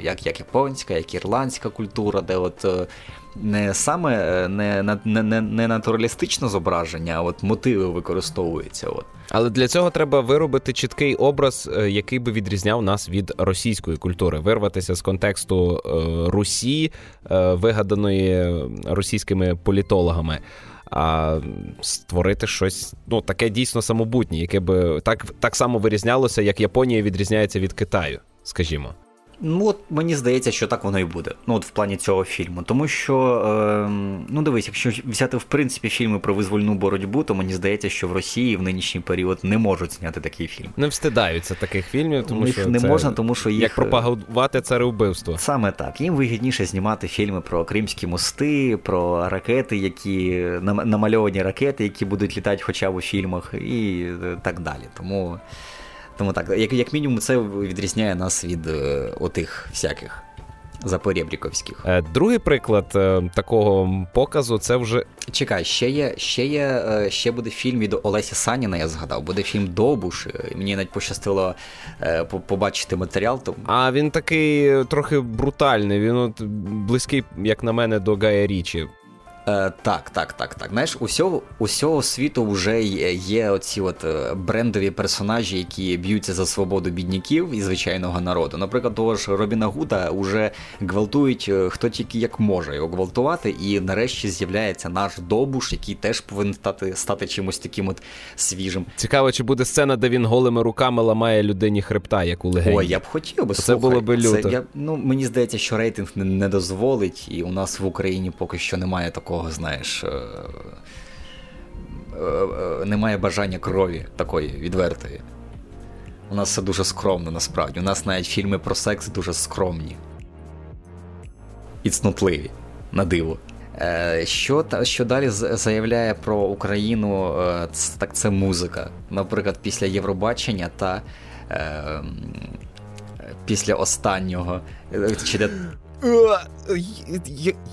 як як японська, як ірландська культура, де от не саме не, не, не, не натуралістичне зображення, а от мотиви використовуються. От. Але для цього треба виробити чіткий образ, е, який би відрізняв нас від російської культури, вирватися з контексту е, Русі, е, вигаданої російськими політологами. А створити щось ну таке дійсно самобутнє, яке би так так само вирізнялося, як Японія відрізняється від Китаю, скажімо. Ну, от мені здається, що так воно і буде. Ну, от в плані цього фільму. Тому що, е, ну дивись, якщо взяти в принципі фільми про визвольну боротьбу, то мені здається, що в Росії в нинішній період не можуть зняти такий фільм. Не встидаються таких фільмів, тому їх що не це, можна, тому що їх як пропагувати цареубивство. Саме так. Їм вигідніше знімати фільми про кримські мости, про ракети, які намальовані ракети, які будуть літати, хоча б у фільмах, і так далі. Тому. Тому так, як як мінімум, це відрізняє нас від е, отих всяких запорєбріковських. Е, другий приклад е, такого показу це вже. Чекай, ще є, ще є, ще буде фільм від Олесі Саніна, я згадав. Буде фільм Добуш. Мені навіть пощастило побачити матеріал. То... А він такий трохи брутальний. Він от близький, як на мене, до Гая Річі. Е, Так, так, так, так. Знаєш, усього усього світу вже є, оці от е, брендові персонажі, які б'ються за свободу бідняків і звичайного народу. Наприклад, того ж Робіна Гуда вже гвалтують е, хто тільки як може його гвалтувати, і нарешті з'являється наш добуш, який теж повинен стати стати чимось таким от свіжим. Цікаво, чи буде сцена, де він голими руками ламає людині хребта, як у легенді. Ой, я б хотів би Це було би люто. Це, я, ну, Мені здається, що рейтинг не, не дозволить, і у нас в Україні поки що немає такого такого, знаєш, е, е, е, немає бажання крові такої відвертої. У нас все дуже скромно насправді. У нас навіть фільми про секс дуже скромні і цнотливі на диво. Що що далі заявляє про Україну, так це музика. Наприклад, після Євробачення та е, після останнього. чи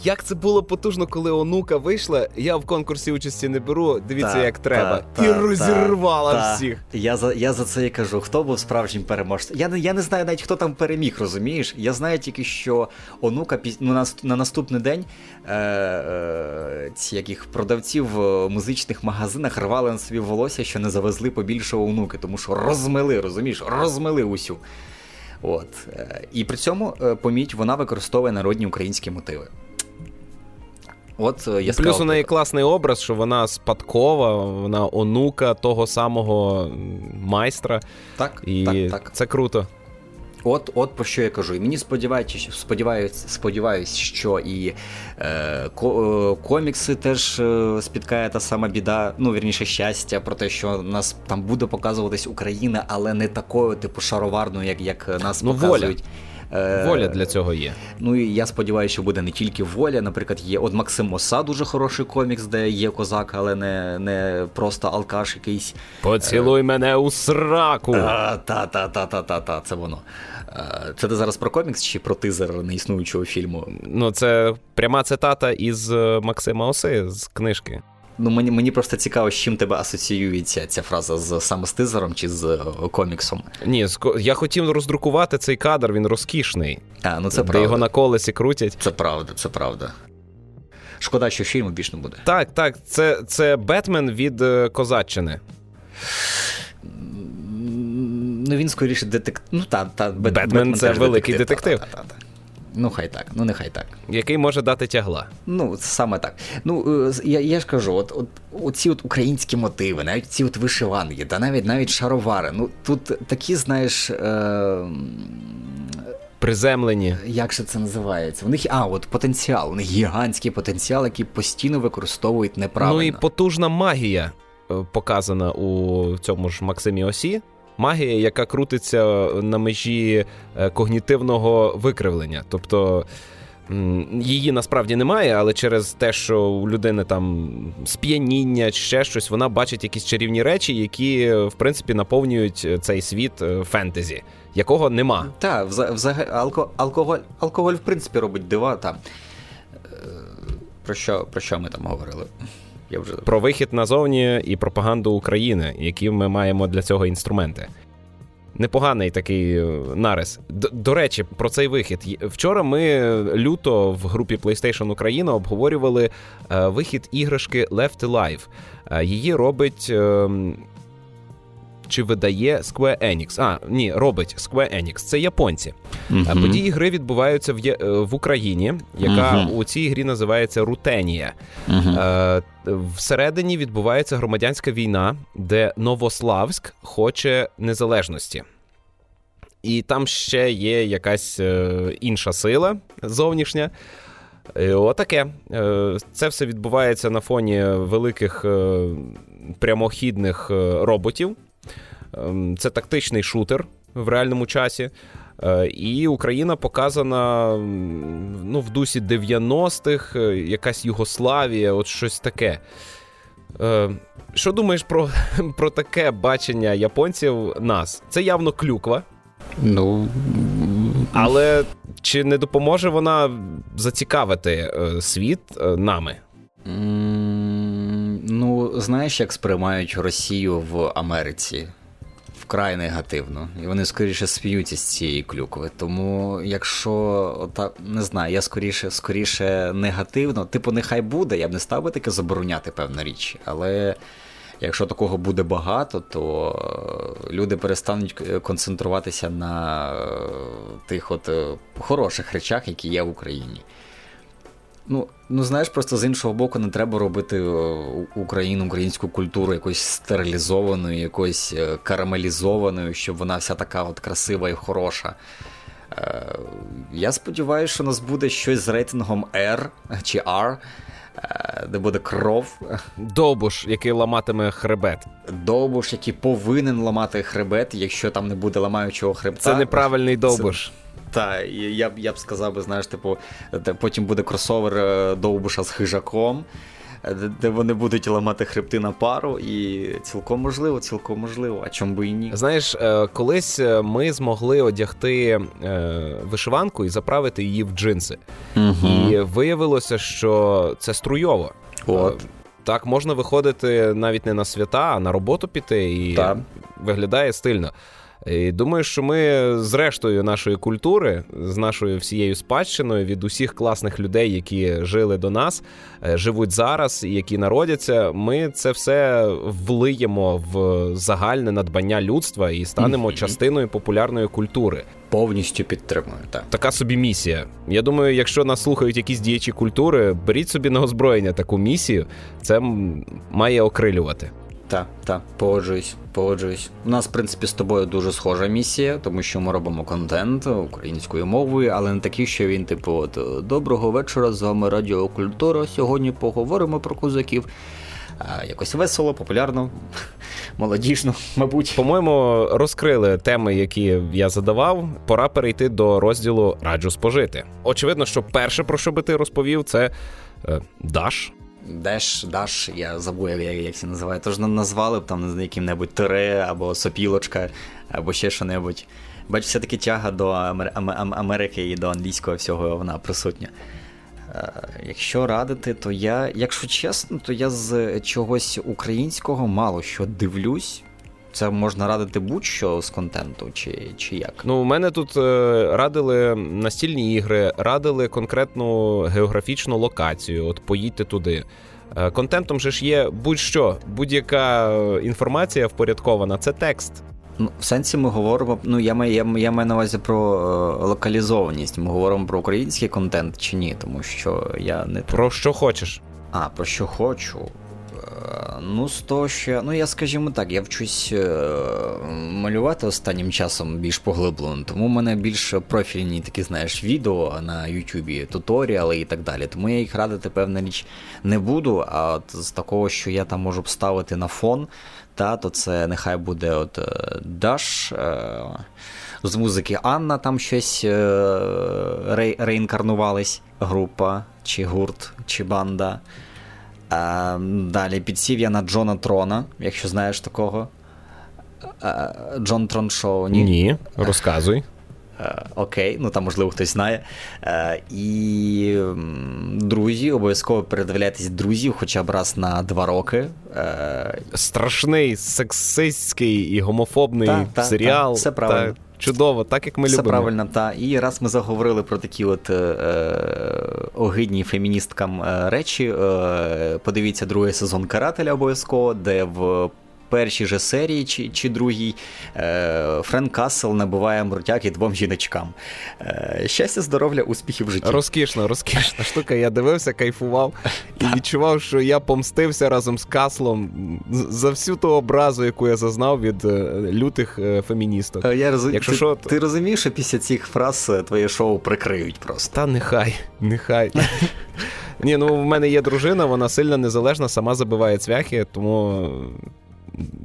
як це було потужно, коли онука вийшла. Я в конкурсі участі не беру. Дивіться, та, як треба. Та, і та, розірвала всіх. Я за я за це і кажу. Хто був справжнім переможцем? Я не я не знаю навіть хто там переміг, розумієш? Я знаю тільки, що онука ну, на, на наступний день е, е, ці яких продавців в музичних магазинах рвали на собі волосся, що не завезли побільшого онуки, тому що розмили, розумієш, розмили усю. От. Е, і при цьому, е, поміть, вона використовує народні українські мотиви. От е, я Плюс у неї класний образ, що вона спадкова, вона онука того самого майстра. Так, і так, так. це круто. От от про що я кажу. І мені сподіваюся, сподіваюся, сподіваюсь, що і е, ко, е, комікси теж е, спіткає та сама біда, ну вірніше щастя, про те, що нас там буде показуватись Україна, але не такою, типу, шароварною, як як нас ну, показують. Воля. Е, воля для цього є. Ну і я сподіваюся, що буде не тільки воля. Наприклад, є от Максим Моса, дуже хороший комікс, де є козак, але не не просто алкаш якийсь. Поцілуй мене у сраку. Та-та-та-та-та-та, це воно. Це ти зараз про комікс чи про тизер неіснуючого фільму? Ну, це пряма цитата із е, Максима Оси з книжки. Ну, мені мені просто цікаво, з чим тебе асоціюється ця фраза з саме з тизером чи з е, коміксом. Ні, я хотів роздрукувати цей кадр, він розкішний. А, ну це де правда. його на колесі крутять. Це правда, це правда. Шкода, що фільму більш не буде. Так, так, це це Бетмен від е, Козаччини. Ну, він скоріше детектив. Ну, та, та, Бетмен, Бетмен це великий детектив. Та, та, та, Ну, хай так, ну нехай так. Який може дати тягла. Ну, саме так. Ну, е, я я ж кажу, от от оці от українські мотиви, навіть ці от вишиванки, та навіть навіть шаровари. Ну, тут такі, знаєш. Е- Приземлені. Як же це називається? У них а, от потенціал, у них гігантський потенціал, який постійно використовують неправильно. Ну і потужна магія е, показана у цьому ж Максимі Осі магія, яка крутиться на межі е, когнітивного викривлення. Тобто. Її насправді немає, але через те, що у людини там сп'яніння чи ще щось, вона бачить якісь чарівні речі, які в принципі наповнюють е, цей світ е, фентезі, якого нема. Так, взагалі алко, алкоголь, алкоголь, в принципі, робить дива. Та. Про що про що ми там говорили? Я вже про вихід назовні і пропаганду України, які ми маємо для цього інструменти. Непоганий такий е, нарис. До, до речі, про цей вихід. Вчора ми люто в групі PlayStation Україна обговорювали е, вихід іграшки Left Alive. Е, її робить е, чи видає Square Enix. А, ні, робить Square Enix. Це японці. Uh-huh. Події гри відбуваються в е, в Україні, яка uh-huh. у цій грі називається Рутенія. Uh-huh. Всередині відбувається громадянська війна, де Новославськ хоче незалежності. І там ще є якась інша сила зовнішня. Отаке. Це все відбувається на фоні великих прямохідних роботів. Ем, це тактичний шутер в реальному часі. Е, і Україна показана ну, в дусі 90-х, е, якась Югославія, от щось таке. Е, що думаєш про про таке бачення японців нас? Це явно клюква. Ну. Але чи не допоможе вона зацікавити світ нами? Ну, знаєш, як сприймають Росію в Америці? Вкрай негативно, і вони скоріше сміються з цієї клюкви. Тому, якщо ота, не знаю, я скоріше скоріше негативно, типу, нехай буде, я б не став би таке забороняти певна річ, але. Якщо такого буде багато, то е, люди перестануть концентруватися на е, тих от е, хороших речах, які є в Україні. Ну, ну знаєш, просто з іншого боку, не треба робити е, Україну, українську культуру якось стерилізованою, якось е, карамелізованою, щоб вона вся така от красива і хороша. Е, я сподіваюся, що у нас буде щось з рейтингом R чи R, де буде кров. Довбуш, який ламатиме хребет. Довбуш, який повинен ламати хребет, якщо там не буде ламаючого хребта. Це неправильний довбуш. Це... Так, я б я б сказав, би, знаєш, типу, потім буде кросовер е, Довбуша з хижаком, е, де вони будуть ламати хребти на пару, і цілком можливо, цілком можливо, а чому би і ні. Знаєш, е, колись ми змогли одягти вишиванку і заправити її в джинси. Угу. І виявилося, що це струйово. От. Так, можна виходити навіть не на свята, а на роботу піти, і так. виглядає стильно. І Думаю, що ми з рештою нашої культури, з нашою всією спадщиною від усіх класних людей, які жили до нас, е, живуть зараз, і які народяться. Ми це все влиємо в загальне надбання людства і станемо частиною популярної культури. Повністю підтримую. так. Така собі місія. Я думаю, якщо нас слухають якісь діячі культури, беріть собі на озброєння таку місію. Це має окрилювати. Так, так, погоджуюсь, погоджуюсь. У нас, в принципі, з тобою дуже схожа місія, тому що ми робимо контент українською мовою, але не такий, що він, типу, от доброго вечора, з вами Радіокультура. Сьогодні поговоримо про козаків. А, Якось весело, популярно, молодіжно, мабуть. По-моєму, розкрили теми, які я задавав. Пора перейти до розділу Раджу спожити. Очевидно, що перше, про що би ти розповів, це е, Даш. Деш, Даш, я забув, як, як це називає. Тож назвали б там не яким-небудь тире або сопілочка, або ще що-небудь. Бачу, все-таки тяга до Америки і до англійського всього вона присутня. Е, якщо радити, то я, якщо чесно, то я з чогось українського мало що дивлюсь. Це можна радити будь-що з контенту, чи чи як? Ну, у мене тут е, радили настільні ігри, радили конкретну географічну локацію. От поїдьте туди. Е, контентом же ж є будь-що, будь-яка інформація впорядкована це текст. Ну, В сенсі ми говоримо. Ну, я маю, я, я маю на увазі про е, локалізованість. Ми говоримо про український контент чи ні, тому що я не Про що хочеш? А, про що хочу. Ну, з того, що. Ну, я скажімо так, я вчусь е, малювати останнім часом більш поглиблено, тому в мене більш профільні такі, знаєш, відео на Ютубі, туторіали і так далі. Тому я їх радити, певна річ, не буду. А от з такого, що я там можу вставити на фон, та, то це нехай буде от Даш. Е, з музики Анна там щось ре, реінкарнувались, група, чи гурт, чи банда. А, Далі підсів я на Джона Трона, якщо знаєш такого. А, Джон Трон Шоу. Ні, Ні, розказуй. А, окей, ну там, можливо, хтось знає. А, і друзі, обов'язково передивляйтесь друзів хоча б раз на два роки. Страшний, сексистський і гомофобний та, та, серіал. Та, все правильно. Чудово, так як ми Все любимо. правильно, та. І раз ми заговорили про такі от е, огидні феміністкам е, речі, е, подивіться другий сезон карателя обов'язково, де в першій же серії чи чи другій е, Френк Кассел набуває мрутяки двом жіночкам. Е, щастя, здоров'я, успіхів в житті. Розкішна, розкішна штука. Я дивився, кайфував і відчував, що я помстився разом з Каслом за всю ту образу, яку я зазнав від лютих феміністок. Я розум... Якщо ти, що, то... ти розумієш, що після цих фраз твоє шоу прикриють просто. Та нехай, нехай. Ні, ну в мене є дружина, вона сильно незалежна, сама забиває цвяхи, тому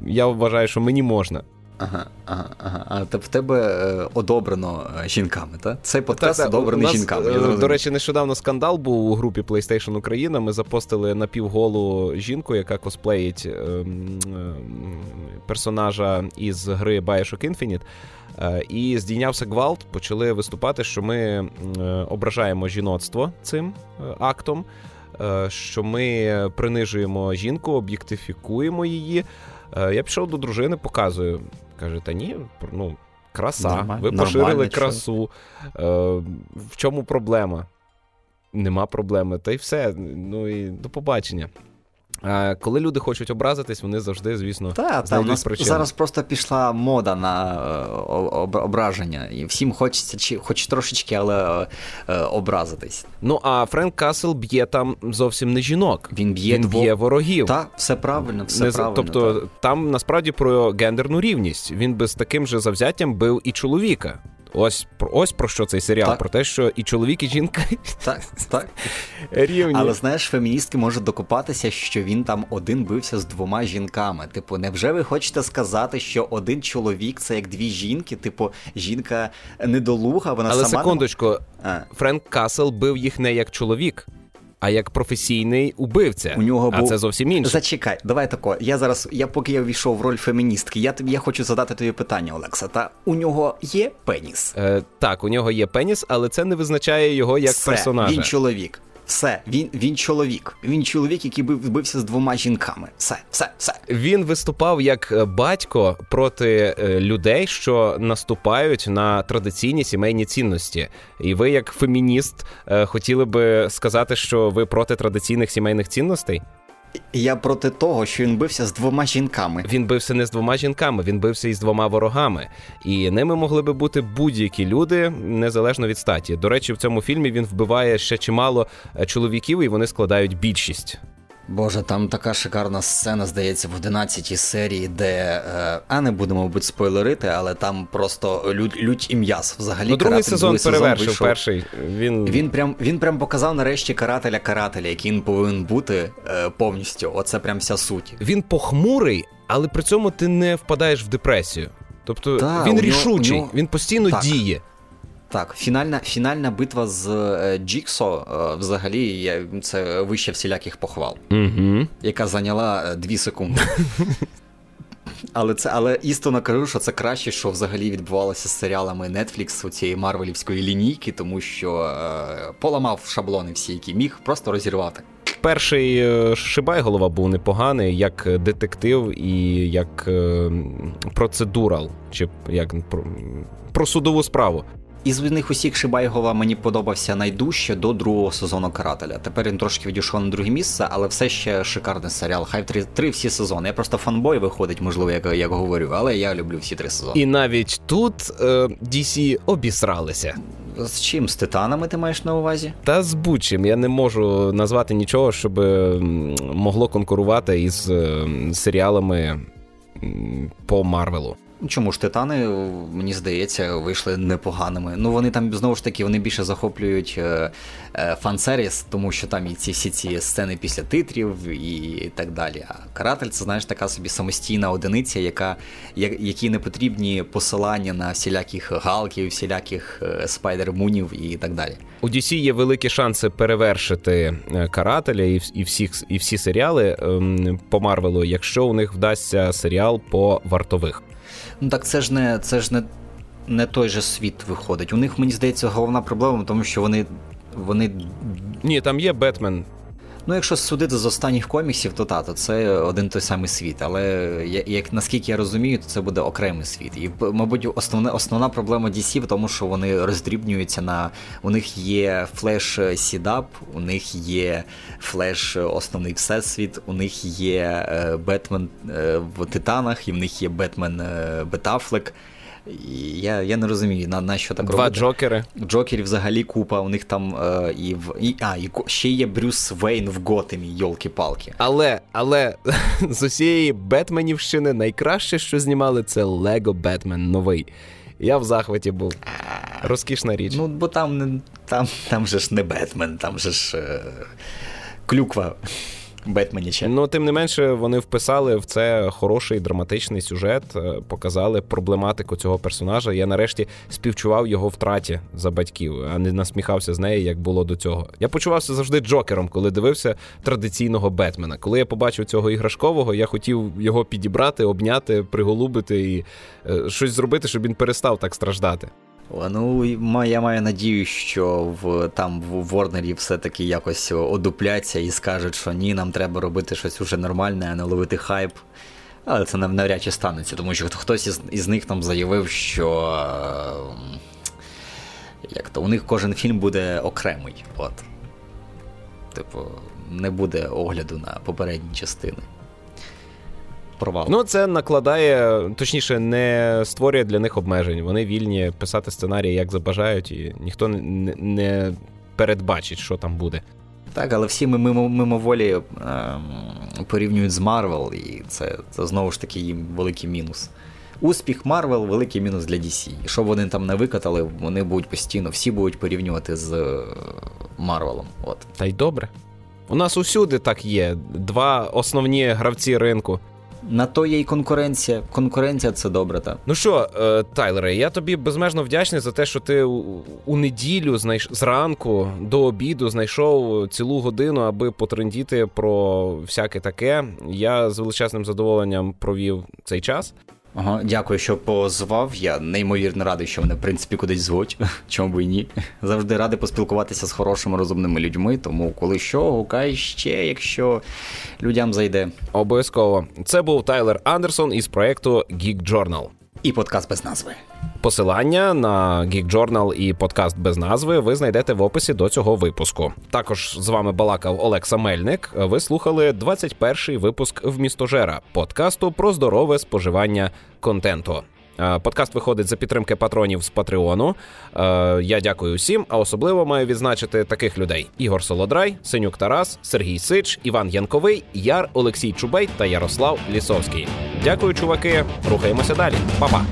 я вважаю, що мені можна. Ага, ага, ага. А в тебе е, одобрено жінками, так? Цей подкаст та, та, одобрений нас, жінками. Я до речі, нещодавно скандал був у групі PlayStation Україна. Ми запостили напівголу жінку, яка косплеїть е, е, персонажа із гри Bioshock Infinite. І здійнявся гвалт, почали виступати, що ми ображаємо жіноцтво цим актом, що ми принижуємо жінку, об'єктифікуємо її. Я пішов до дружини, показую. Каже, та ні, ну, краса. Нормаль, ви поширили красу. В чому проблема? Нема проблеми. Та й все. Ну і до побачення. Коли люди хочуть образитись, вони завжди, звісно, та, та, у нас причини. зараз просто пішла мода на ображення, і всім хочеться, чи хоч трошечки, але е, образитись. Ну а Френк Касл б'є там зовсім не жінок. Він б'є Він б'є ворогів. Так, все правильно, все не, правильно. Тобто так. там насправді про гендерну рівність. Він би з таким же завзяттям бив і чоловіка. Ось ось про що цей серіал, так. про те, що і чоловік, і жінка так, так. рівні. Але знаєш, феміністки можуть докопатися, що він там один бився з двома жінками. Типу, невже ви хочете сказати, що один чоловік це як дві жінки? Типу, жінка недолуга, вона Але сама. Але секундочку, не... Френк Касл бив їх не як чоловік а як професійний убивця. У нього а був... це зовсім інше. Зачекай, давай тако. Я зараз, я поки я ввійшов в роль феміністки, я тобі я хочу задати тобі питання, Олекса. Та у нього є пеніс? Е, Так, у нього є пеніс, але це не визначає його як Все, персонажа. Він чоловік. Все, він він чоловік. Він чоловік, який бився з двома жінками. Все, все, все. Він виступав як батько проти е, людей, що наступають на традиційні сімейні цінності. І ви, як фемініст, е, хотіли би сказати, що ви проти традиційних сімейних цінностей? Я проти того, що він бився з двома жінками. Він бився не з двома жінками, він бився із двома ворогами. І ними могли би бути будь-які люди незалежно від статі. До речі, в цьому фільмі він вбиває ще чимало е, чоловіків, і вони складають більшість. Боже, там така шикарна сцена, здається, в 11 серії, де. Е, а не будемо, мабуть, спойлерити, але там просто лють, лють і м'яс. Взагалі, ну, другий сезон другий перевершив сезон перший. Він він прям він прям показав нарешті карателя карателя, який він повинен бути е, повністю. Оце прям вся суть. Він похмурий, але при цьому ти не впадаєш в депресію. Тобто Та, він рішучий, нього... він постійно так. діє. Так, фінальна фінальна битва з е, Джіксо е, взагалі це вище всіляких похвал, угу. яка зайняла 2 секунди. Але це, але істинно кажу, що це краще, що взагалі відбувалося з серіалами Netflix у цієї марвелівської лінійки, тому що е, поламав шаблони всі, які міг, просто розірвати. Перший е, Шибайголова був непоганий, як детектив і як е, процедурал, чи як про, про судову справу. Із них усіх Шибайголова мені подобався найдужче до другого сезону карателя. Тепер він трошки відійшов на друге місце, але все ще шикарний серіал. Хай три, три всі сезони. Я просто фанбой виходить, можливо, як як говорю, але я люблю всі три сезони. І навіть тут е, DC обісралися. З чим з титанами ти маєш на увазі? Та з будь-чим. Я не можу назвати нічого, щоб могло конкурувати із серіалами по Марвелу. Чому ж титани, мені здається, вийшли непоганими. Ну вони там знову ж таки вони більше захоплюють е, е, фан-сервіс, тому що там і ці всі ці сцени після титрів і так далі. А каратель це знаєш така собі самостійна одиниця, яка які не потрібні посилання на всіляких галків, всіляких е, спайдер-мунів і так далі. У DC є великі шанси перевершити карателя і і, всіх, і всі серіали ем, по Марвелу, якщо у них вдасться серіал по вартових. Ну так це ж не це ж не, не той же світ виходить. У них, мені здається, головна проблема тому, що вони. вони... Ні, там є Бетмен. Ну, якщо судити з останніх коміксів, то та, то це один той самий світ. Але як наскільки я розумію, то це буде окремий світ. І, мабуть, основна основна проблема DC в тому, що вони роздрібнюються на у них є Флеш CW, у них є Флеш основний всесвіт, у них є Бетмен в Титанах, і в них є Бетмен Бен Аффлек. Я я не розумію, на на що так Два. Джокери. Джокерів взагалі купа, у них там е, і в і, а, і ще є Брюс Вейн в Готемі, йолки-палки. Але але з усієї Бетменівщини найкраще, що знімали, це Лего Бетмен новий. Я в захваті був. Розкішна річ. Ну, бо там там, там же ж не Бетмен, там же ж е, клюква. Бетменіча. Ну, тим не менше, вони вписали в це хороший драматичний сюжет, е, показали проблематику цього персонажа. Я нарешті співчував його втраті за батьків, а не насміхався з неї, як було до цього. Я почувався завжди Джокером, коли дивився традиційного Бетмена. Коли я побачив цього іграшкового, я хотів його підібрати, обняти, приголубити і е, щось зробити, щоб він перестав так страждати. Ну, я маю надію, що в там в Ворнері все-таки якось одупляться і скажуть, що ні, нам треба робити щось уже нормальне, а не ловити хайп. Але це навряд чи станеться, тому що хтось із, із них там заявив, що як то у них кожен фільм буде окремий. От. Типу, не буде огляду на попередні частини провал. Ну це накладає, точніше, не створює для них обмежень. Вони вільні писати сценарії, як забажають, і ніхто не, не передбачить, що там буде. Так, але всі ми мимо, мимоволі ем, порівнюють з Марвел, і це, це знову ж таки їм великий мінус. Успіх Марвел великий мінус для DC. І що вони там не викатали, вони будуть постійно, всі будуть порівнювати з Марвелом. От. Та й добре. У нас усюди так є. Два основні гравці ринку. На то є й конкуренція. Конкуренція це добре, так. Ну що, е, Тайлере, я тобі безмежно вдячний за те, що ти у неділю знайш... зранку до обіду знайшов цілу годину, аби потрендіти про всяке таке. Я з величезним задоволенням провів цей час. Ага, Дякую, що позвав. Я неймовірно радий, що мене в принципі кудись звуть. Чому б і ні. Завжди радий поспілкуватися з хорошими розумними людьми. Тому, коли що, гукай ще, якщо людям зайде. Обов'язково. Це був Тайлер Андерсон із проекту Geek Journal. І подкаст без назви. Посилання на Geek Journal і подкаст без назви ви знайдете в описі до цього випуску. Також з вами балакав Олекса Мельник. Ви слухали 21-й випуск в містожера подкасту про здорове споживання контенту. Подкаст виходить за підтримки патронів з Патреону. Я дякую усім, а особливо маю відзначити таких людей: Ігор Солодрай, Синюк Тарас, Сергій Сич, Іван Янковий, Яр Олексій Чубей та Ярослав Лісовський. Дякую, чуваки. Рухаємося далі. Па-па!